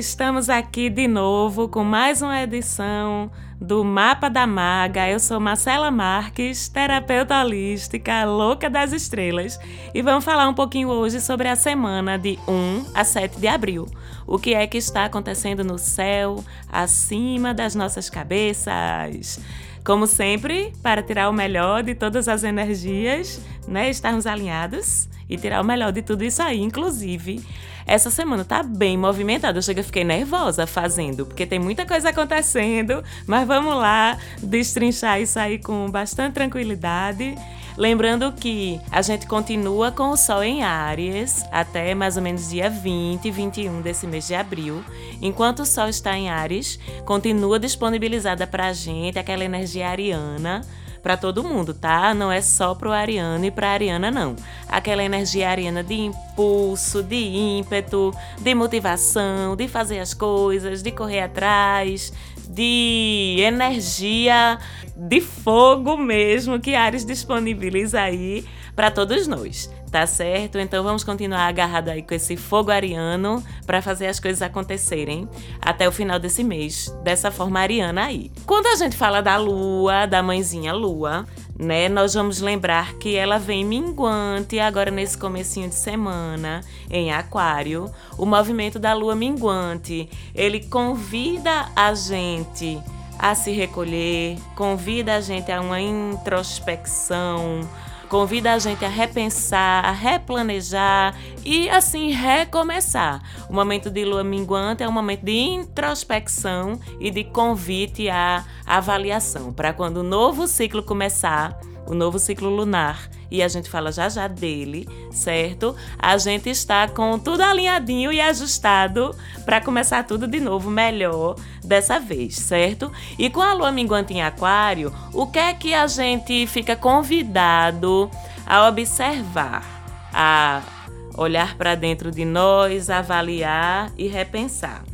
Estamos aqui de novo com mais uma edição do Mapa da Maga. Eu sou Marcela Marques, terapeuta holística, louca das estrelas, e vamos falar um pouquinho hoje sobre a semana de 1 a 7 de abril. O que é que está acontecendo no céu, acima das nossas cabeças? Como sempre, para tirar o melhor de todas as energias, né? Estarmos alinhados e tirar o melhor de tudo isso aí. Inclusive, essa semana tá bem movimentada. Eu chego, fiquei nervosa fazendo, porque tem muita coisa acontecendo, mas vamos lá destrinchar isso aí com bastante tranquilidade. Lembrando que a gente continua com o Sol em Áries até mais ou menos dia 20 e 21 desse mês de abril. Enquanto o Sol está em Áries, continua disponibilizada para a gente aquela energia ariana para todo mundo, tá? Não é só pro Ariano e pra Ariana, não. Aquela energia ariana de impulso, de ímpeto, de motivação, de fazer as coisas, de correr atrás, de energia de fogo mesmo que Ares disponibiliza aí para todos nós tá certo? Então vamos continuar agarrado aí com esse fogo ariano para fazer as coisas acontecerem até o final desse mês, dessa forma ariana aí. Quando a gente fala da lua, da mãezinha lua, né, nós vamos lembrar que ela vem minguante agora nesse comecinho de semana em aquário. O movimento da lua minguante, ele convida a gente a se recolher, convida a gente a uma introspecção, convida a gente a repensar, a replanejar e assim recomeçar. O momento de lua minguante é um momento de introspecção e de convite à avaliação, para quando o novo ciclo começar, o novo ciclo lunar, e a gente fala já já dele, certo? A gente está com tudo alinhadinho e ajustado para começar tudo de novo melhor dessa vez, certo? E com a lua minguante em Aquário, o que é que a gente fica convidado a observar, a olhar para dentro de nós, avaliar e repensar?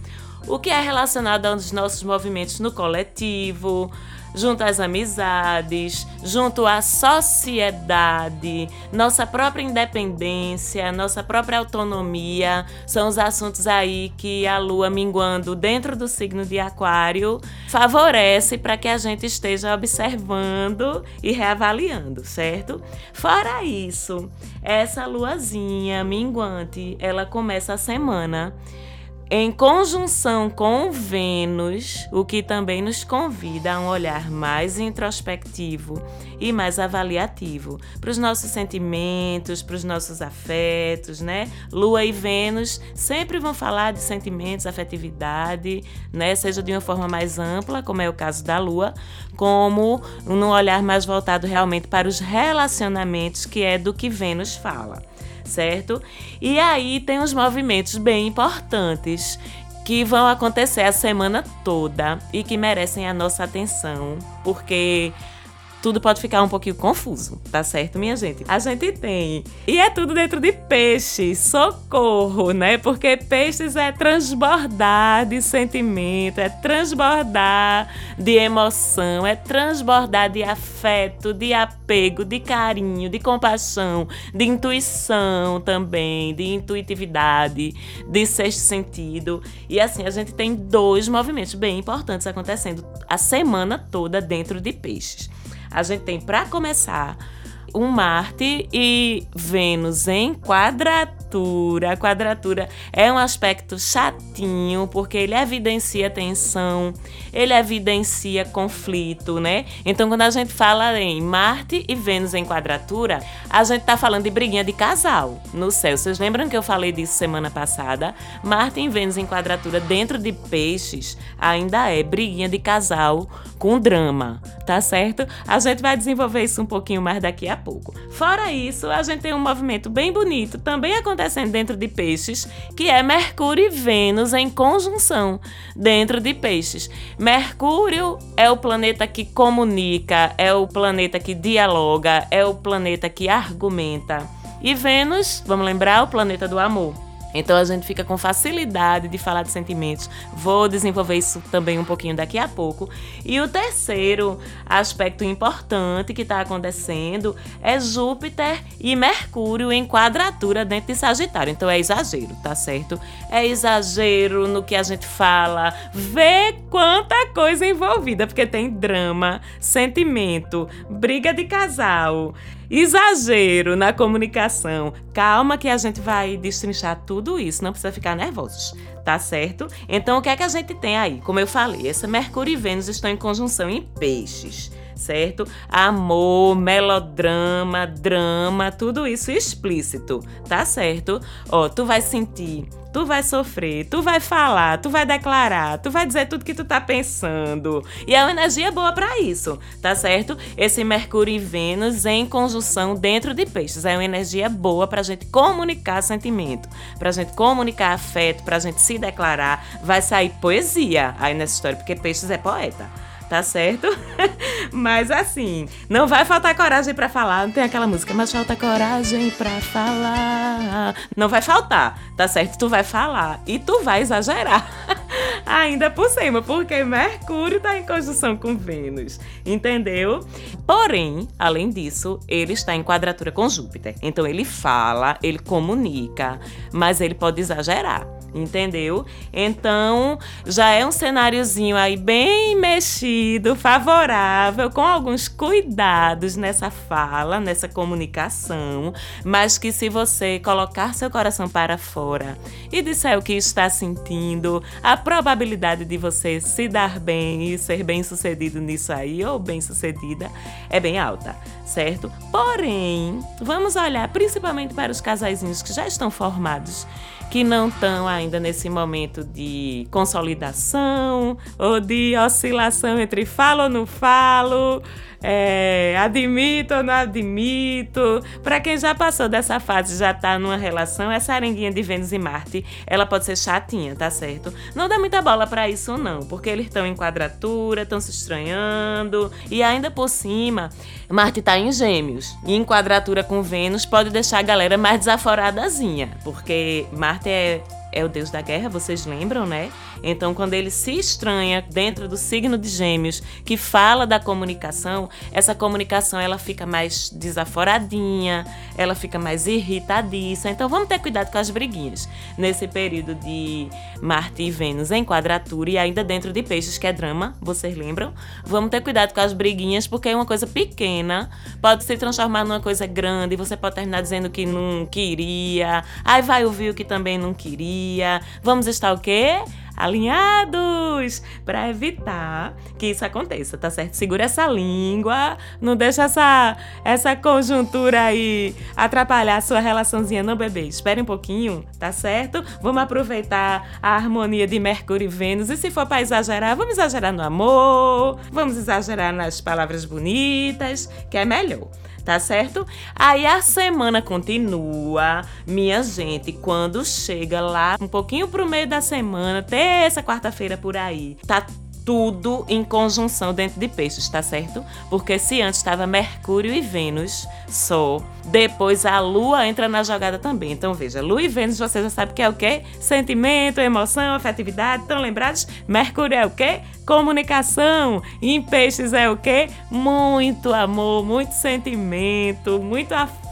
O que é relacionado aos nossos movimentos no coletivo, junto às amizades, junto à sociedade, nossa própria independência, nossa própria autonomia, são os assuntos aí que a lua minguando dentro do signo de Aquário favorece para que a gente esteja observando e reavaliando, certo? Fora isso, essa luazinha minguante, ela começa a semana em conjunção com Vênus, o que também nos convida a um olhar mais introspectivo e mais avaliativo para os nossos sentimentos, para os nossos afetos, né? Lua e Vênus sempre vão falar de sentimentos, afetividade, né? Seja de uma forma mais ampla, como é o caso da Lua, como num olhar mais voltado realmente para os relacionamentos, que é do que Vênus fala certo? E aí tem uns movimentos bem importantes que vão acontecer a semana toda e que merecem a nossa atenção, porque tudo pode ficar um pouquinho confuso, tá certo, minha gente? A gente tem. E é tudo dentro de peixes, socorro, né? Porque peixes é transbordar de sentimento, é transbordar de emoção, é transbordar de afeto, de apego, de carinho, de compaixão, de intuição também, de intuitividade, de sexto sentido. E assim, a gente tem dois movimentos bem importantes acontecendo a semana toda dentro de peixes a gente tem, para começar, um Marte e Vênus em quadratura. A quadratura é um aspecto chatinho, porque ele evidencia tensão, ele evidencia conflito, né? Então, quando a gente fala em Marte e Vênus em quadratura, a gente tá falando de briguinha de casal no céu. Vocês lembram que eu falei disso semana passada? Marte e Vênus em quadratura dentro de peixes ainda é briguinha de casal com drama, tá certo? A gente vai desenvolver isso um pouquinho mais daqui a pouco. Fora isso, a gente tem um movimento bem bonito também acontecendo dentro de peixes, que é Mercúrio e Vênus em conjunção dentro de peixes. Mercúrio é o planeta que comunica, é o planeta que dialoga, é o planeta que argumenta. E Vênus, vamos lembrar, o planeta do amor. Então a gente fica com facilidade de falar de sentimentos. Vou desenvolver isso também um pouquinho daqui a pouco. E o terceiro aspecto importante que está acontecendo é Júpiter e Mercúrio em quadratura dentro de Sagitário. Então é exagero, tá certo? É exagero no que a gente fala. Vê quanta coisa envolvida, porque tem drama, sentimento, briga de casal, exagero na comunicação. Calma que a gente vai destrinchar tudo isso, não precisa ficar nervosos, tá certo? Então o que é que a gente tem aí? Como eu falei, essa Mercúrio e Vênus estão em conjunção em peixes certo? Amor, melodrama, drama, tudo isso explícito, tá certo? Ó, tu vai sentir tu vai sofrer, tu vai falar, tu vai declarar, tu vai dizer tudo que tu tá pensando. E é uma energia boa para isso, tá certo? Esse Mercúrio e Vênus em conjunção dentro de peixes é uma energia boa pra gente comunicar sentimento, pra gente comunicar afeto, pra gente se declarar. Vai sair poesia aí nessa história, porque peixes é poeta tá certo? mas assim, não vai faltar coragem para falar, não tem aquela música, mas falta coragem para falar. Não vai faltar, tá certo? Tu vai falar e tu vai exagerar. Ainda por cima, porque Mercúrio tá em conjunção com Vênus, entendeu? Porém, além disso, ele está em quadratura com Júpiter. Então ele fala, ele comunica, mas ele pode exagerar entendeu? Então, já é um cenáriozinho aí bem mexido, favorável, com alguns cuidados nessa fala, nessa comunicação, mas que se você colocar seu coração para fora e disser o que está sentindo, a probabilidade de você se dar bem e ser bem-sucedido nisso aí ou bem-sucedida é bem alta, certo? Porém, vamos olhar principalmente para os casaizinhos que já estão formados que não estão ainda nesse momento de consolidação ou de oscilação entre falo ou não falo, é, admito ou não admito. Para quem já passou dessa fase, já está numa relação, essa arenguinha de Vênus e Marte, ela pode ser chatinha, tá certo? Não dá muita bola para isso não, porque eles estão em quadratura, estão se estranhando e ainda por cima, Marte está em Gêmeos. E em quadratura com Vênus pode deixar a galera mais desaforadazinha, porque Marte é é o deus da guerra, vocês lembram, né? Então, quando ele se estranha dentro do signo de Gêmeos, que fala da comunicação, essa comunicação ela fica mais desaforadinha, ela fica mais irritadiça. Então, vamos ter cuidado com as briguinhas nesse período de Marte e Vênus em quadratura e ainda dentro de Peixes, que é drama, vocês lembram? Vamos ter cuidado com as briguinhas, porque uma coisa pequena pode se transformar numa coisa grande, você pode terminar dizendo que não queria, aí vai ouvir o que também não queria dia. Vamos estar o quê? alinhados para evitar que isso aconteça, tá certo? Segura essa língua, não deixa essa essa conjuntura aí atrapalhar a sua relaçãozinha, não, bebê. Espere um pouquinho, tá certo? Vamos aproveitar a harmonia de Mercúrio e Vênus e se for para exagerar, vamos exagerar no amor, vamos exagerar nas palavras bonitas, que é melhor tá certo? Aí a semana continua, minha gente, quando chega lá um pouquinho pro meio da semana, terça, quarta-feira por aí, tá tudo em conjunção dentro de peixes, tá certo? Porque se antes estava Mercúrio e Vênus só, depois a Lua entra na jogada também. Então veja, Lua e Vênus você já sabe que é o quê? Sentimento, emoção, afetividade. Estão lembrados? Mercúrio é o quê? Comunicação. Em peixes é o quê? Muito amor, muito sentimento, muito afeto,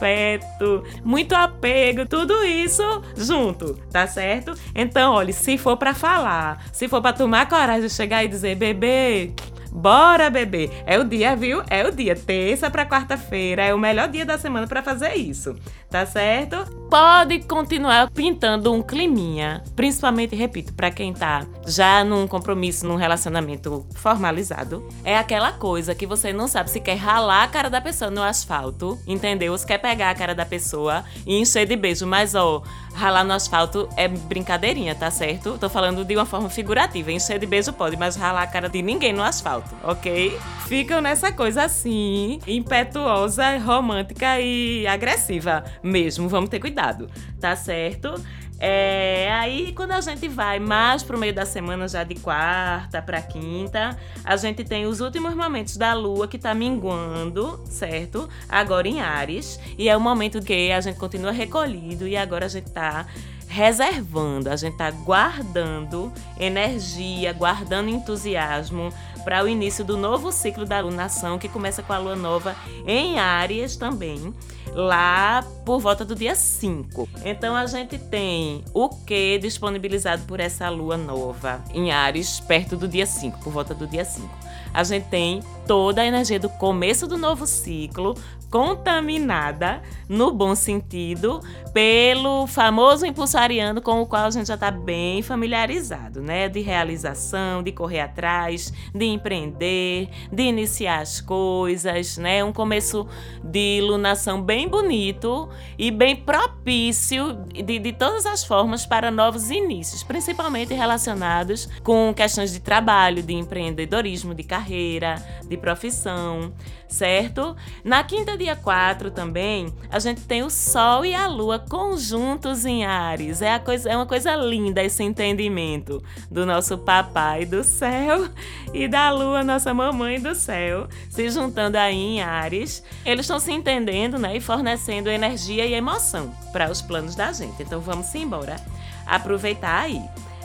muito apego, tudo isso junto, tá certo? Então, olha, se for para falar, se for para tomar coragem de chegar e dizer, bebê, Bora, bebê! É o dia, viu? É o dia. Terça para quarta-feira é o melhor dia da semana para fazer isso. Tá certo? Pode continuar pintando um climinha, principalmente, repito, para quem tá já num compromisso, num relacionamento formalizado. É aquela coisa que você não sabe se quer ralar a cara da pessoa no asfalto, entendeu? Se quer pegar a cara da pessoa e encher de beijo, mas ó, ralar no asfalto é brincadeirinha, tá certo? Tô falando de uma forma figurativa. Encher de beijo pode, mas ralar a cara de ninguém no asfalto, ok? Ficam nessa coisa assim, impetuosa, romântica e agressiva mesmo. Vamos ter cuidado, tá certo? É, aí quando a gente vai mais pro meio da semana, já de quarta para quinta, a gente tem os últimos momentos da lua que tá minguando, certo? Agora em Ares. E é o momento que a gente continua recolhido e agora a gente tá reservando, a gente está guardando energia, guardando entusiasmo para o início do novo ciclo da lunação, que começa com a lua nova em Áries também, lá por volta do dia 5. Então a gente tem o que disponibilizado por essa lua nova em Áries perto do dia 5, por volta do dia 5 a gente tem toda a energia do começo do novo ciclo contaminada, no bom sentido, pelo famoso impulso ariano com o qual a gente já está bem familiarizado, né? De realização, de correr atrás, de empreender, de iniciar as coisas, né? Um começo de lunação bem bonito e bem propício de, de todas as formas para novos inícios, principalmente relacionados com questões de trabalho, de empreendedorismo, de carreira, de profissão certo? Na quinta, dia 4 também, a gente tem o Sol e a Lua conjuntos em Ares. É, a coisa, é uma coisa linda esse entendimento do nosso papai do céu e da Lua, nossa mamãe do céu, se juntando aí em Ares. Eles estão se entendendo né, e fornecendo energia e emoção para os planos da gente. Então vamos embora aproveitar aí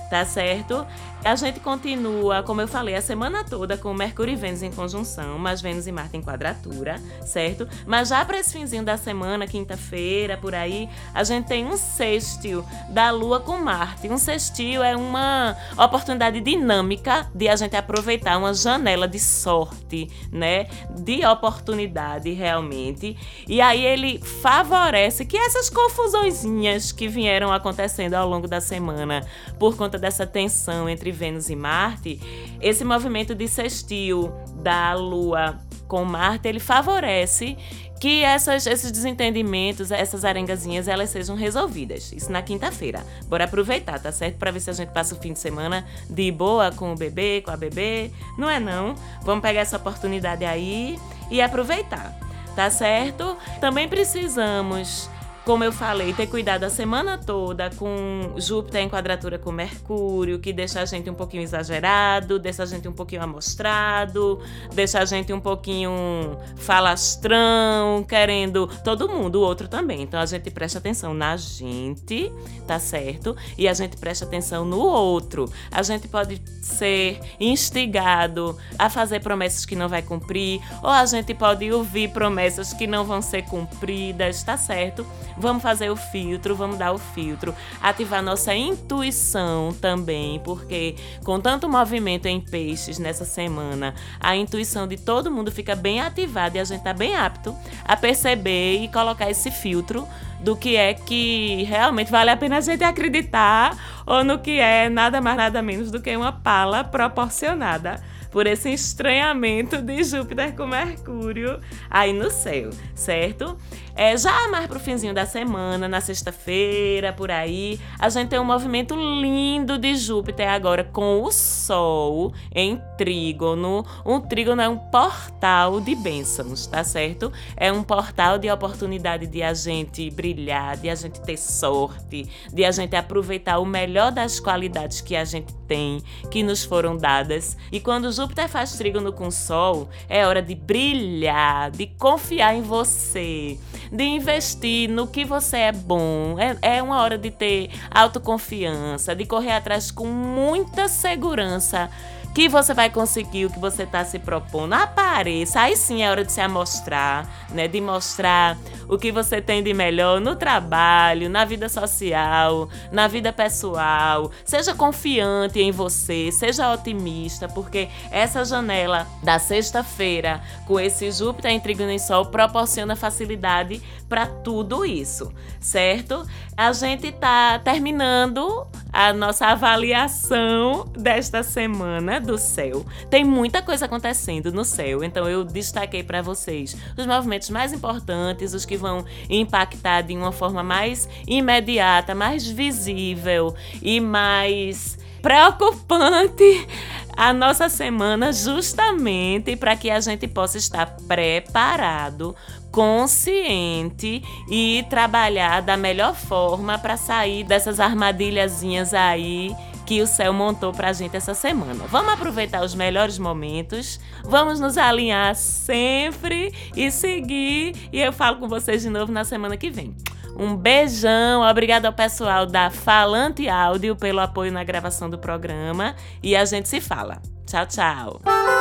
tá certo? A gente continua, como eu falei, a semana toda com Mercúrio e Vênus em conjunção, mas Vênus e Marte em quadratura, certo? Mas já para esse finzinho da semana, quinta-feira, por aí, a gente tem um sextil da Lua com Marte. Um sextil é uma oportunidade dinâmica de a gente aproveitar uma janela de sorte, né? De oportunidade realmente. E aí ele favorece que essas confusõezinhas que vieram acontecendo ao longo da semana por conta dessa tensão entre Vênus e Marte, esse movimento de sextil da Lua com Marte, ele favorece que essas, esses desentendimentos, essas arengazinhas, elas sejam resolvidas. Isso na quinta-feira. Bora aproveitar, tá certo? Para ver se a gente passa o fim de semana de boa com o bebê, com a bebê. Não é não? Vamos pegar essa oportunidade aí e aproveitar, tá certo? Também precisamos como eu falei, ter cuidado a semana toda com Júpiter em quadratura com Mercúrio, que deixa a gente um pouquinho exagerado, deixa a gente um pouquinho amostrado, deixa a gente um pouquinho falastrão, querendo todo mundo, o outro também. Então a gente presta atenção na gente, tá certo? E a gente presta atenção no outro. A gente pode ser instigado a fazer promessas que não vai cumprir, ou a gente pode ouvir promessas que não vão ser cumpridas, tá certo? Vamos fazer o filtro, vamos dar o filtro, ativar nossa intuição também, porque com tanto movimento em peixes nessa semana, a intuição de todo mundo fica bem ativada e a gente tá bem apto a perceber e colocar esse filtro do que é que realmente vale a pena a gente acreditar ou no que é nada mais nada menos do que uma pala proporcionada por esse estranhamento de Júpiter com Mercúrio aí no céu, certo? É, já mais pro finzinho da semana, na sexta-feira, por aí, a gente tem um movimento lindo de Júpiter agora com o Sol em trígono. Um trígono é um portal de bênçãos, tá certo? É um portal de oportunidade de a gente brilhar, de a gente ter sorte, de a gente aproveitar o melhor das qualidades que a gente tem, que nos foram dadas. E quando Júpiter faz trígono com o Sol, é hora de brilhar, de confiar em você de investir no que você é bom. É, é uma hora de ter autoconfiança, de correr atrás com muita segurança que você vai conseguir o que você está se propondo. Apareça, aí sim é hora de se amostrar, né? De mostrar o que você tem de melhor no trabalho, na vida social, na vida pessoal. Seja confiante em você, seja otimista, porque essa janela da sexta-feira com esse Júpiter em Sol proporciona facilidade para tudo isso, certo? A gente está terminando a nossa avaliação desta semana do céu. Tem muita coisa acontecendo no céu, então eu destaquei para vocês os movimentos mais importantes, os que vão impactar de uma forma mais imediata, mais visível e mais preocupante a nossa semana justamente para que a gente possa estar preparado consciente e trabalhar da melhor forma para sair dessas armadilhazinhas aí que o céu montou pra gente essa semana. Vamos aproveitar os melhores momentos, vamos nos alinhar sempre e seguir. E eu falo com vocês de novo na semana que vem. Um beijão, obrigado ao pessoal da Falante Áudio pelo apoio na gravação do programa e a gente se fala. Tchau, tchau.